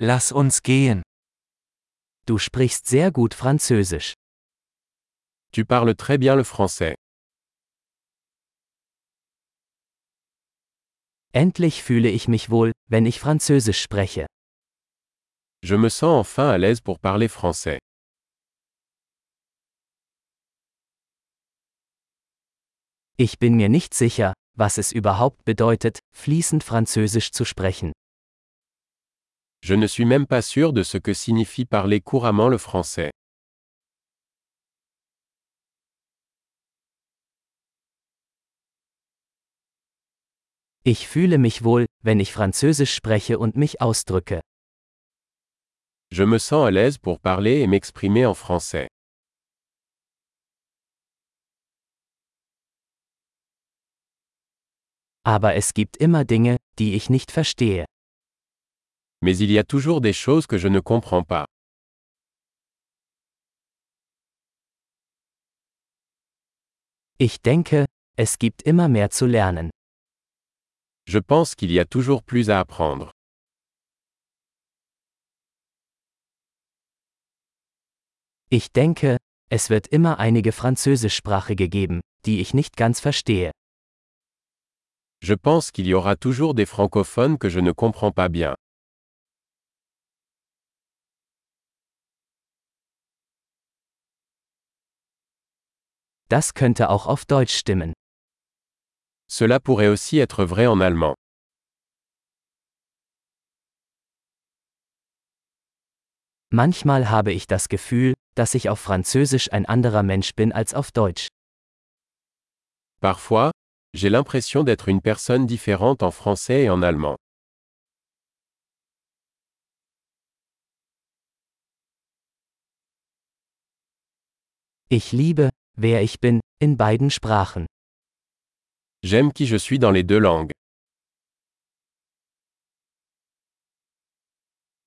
Lass uns gehen. Du sprichst sehr gut Französisch. Tu parles très bien le français. Endlich fühle ich mich wohl, wenn ich Französisch spreche. Je me sens enfin à l'aise pour parler français. Ich bin mir nicht sicher, was es überhaupt bedeutet, fließend Französisch zu sprechen. Je ne suis même pas sûr de ce que signifie parler couramment le français. Ich fühle mich wohl, wenn ich Französisch spreche und mich ausdrücke. Je me sens à l'aise pour parler et m'exprimer en français. Aber es gibt immer Dinge, die ich nicht verstehe. Mais il y a toujours des choses que je ne comprends pas. Ich denke, es gibt immer mehr zu lernen. Je pense qu'il y a toujours plus à apprendre. Ich denke, es wird immer einige Französischsprachige geben, die ich nicht ganz verstehe. Je pense qu'il y aura toujours des francophones que je ne comprends pas bien. Das könnte auch auf Deutsch stimmen. Cela pourrait aussi être vrai en allemand. Manchmal habe ich das Gefühl, dass ich auf Französisch ein anderer Mensch bin als auf Deutsch. Parfois, j'ai l'impression d'être une personne différente en français et en allemand. Ich liebe, wer ich bin, in beiden Sprachen. J'aime qui je suis dans les deux langues.